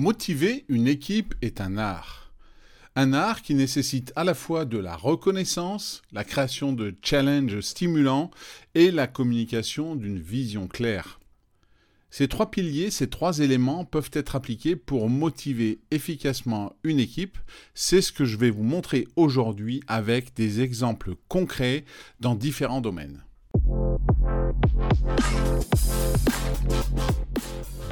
Motiver une équipe est un art. Un art qui nécessite à la fois de la reconnaissance, la création de challenges stimulants et la communication d'une vision claire. Ces trois piliers, ces trois éléments peuvent être appliqués pour motiver efficacement une équipe. C'est ce que je vais vous montrer aujourd'hui avec des exemples concrets dans différents domaines.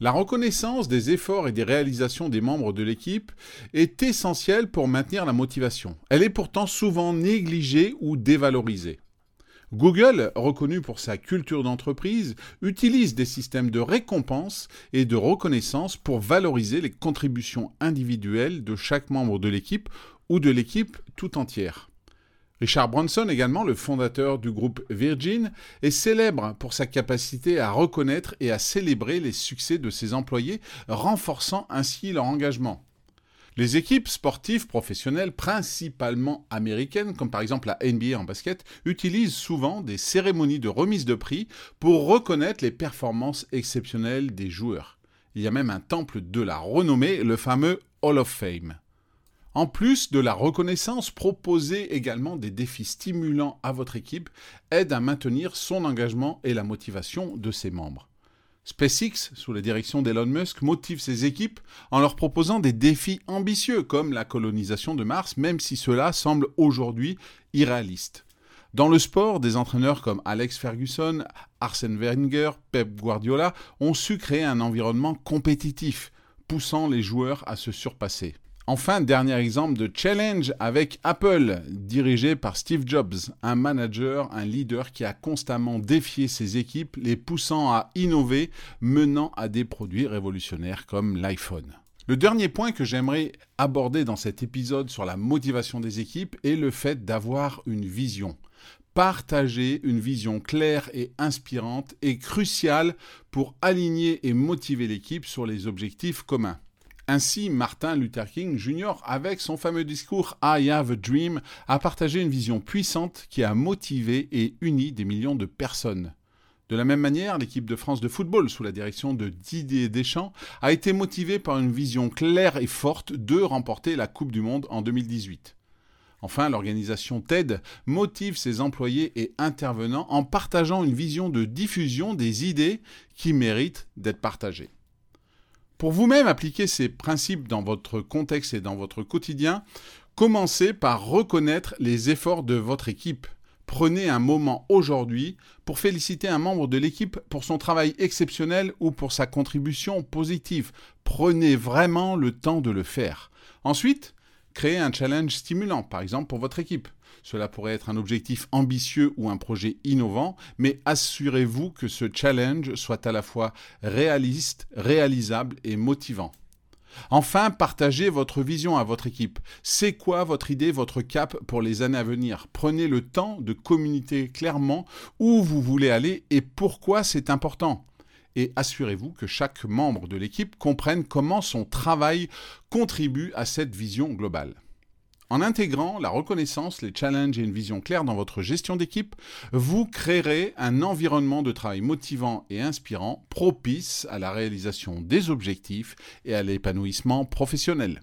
La reconnaissance des efforts et des réalisations des membres de l'équipe est essentielle pour maintenir la motivation. Elle est pourtant souvent négligée ou dévalorisée. Google, reconnu pour sa culture d'entreprise, utilise des systèmes de récompense et de reconnaissance pour valoriser les contributions individuelles de chaque membre de l'équipe ou de l'équipe tout entière. Richard Branson, également le fondateur du groupe Virgin, est célèbre pour sa capacité à reconnaître et à célébrer les succès de ses employés, renforçant ainsi leur engagement. Les équipes sportives professionnelles, principalement américaines, comme par exemple la NBA en basket, utilisent souvent des cérémonies de remise de prix pour reconnaître les performances exceptionnelles des joueurs. Il y a même un temple de la renommée, le fameux Hall of Fame. En plus de la reconnaissance, proposer également des défis stimulants à votre équipe aide à maintenir son engagement et la motivation de ses membres. SpaceX, sous la direction d'Elon Musk, motive ses équipes en leur proposant des défis ambitieux comme la colonisation de Mars, même si cela semble aujourd'hui irréaliste. Dans le sport, des entraîneurs comme Alex Ferguson, Arsène Wenger, Pep Guardiola ont su créer un environnement compétitif, poussant les joueurs à se surpasser. Enfin, dernier exemple de challenge avec Apple, dirigé par Steve Jobs, un manager, un leader qui a constamment défié ses équipes, les poussant à innover, menant à des produits révolutionnaires comme l'iPhone. Le dernier point que j'aimerais aborder dans cet épisode sur la motivation des équipes est le fait d'avoir une vision. Partager une vision claire et inspirante est crucial pour aligner et motiver l'équipe sur les objectifs communs. Ainsi, Martin Luther King Jr., avec son fameux discours I Have a Dream, a partagé une vision puissante qui a motivé et uni des millions de personnes. De la même manière, l'équipe de France de football, sous la direction de Didier Deschamps, a été motivée par une vision claire et forte de remporter la Coupe du Monde en 2018. Enfin, l'organisation TED motive ses employés et intervenants en partageant une vision de diffusion des idées qui méritent d'être partagées. Pour vous-même appliquer ces principes dans votre contexte et dans votre quotidien, commencez par reconnaître les efforts de votre équipe. Prenez un moment aujourd'hui pour féliciter un membre de l'équipe pour son travail exceptionnel ou pour sa contribution positive. Prenez vraiment le temps de le faire. Ensuite, créez un challenge stimulant, par exemple pour votre équipe. Cela pourrait être un objectif ambitieux ou un projet innovant, mais assurez-vous que ce challenge soit à la fois réaliste, réalisable et motivant. Enfin, partagez votre vision à votre équipe. C'est quoi votre idée, votre cap pour les années à venir? Prenez le temps de communiquer clairement où vous voulez aller et pourquoi c'est important. Et assurez-vous que chaque membre de l'équipe comprenne comment son travail contribue à cette vision globale. En intégrant la reconnaissance, les challenges et une vision claire dans votre gestion d'équipe, vous créerez un environnement de travail motivant et inspirant, propice à la réalisation des objectifs et à l'épanouissement professionnel.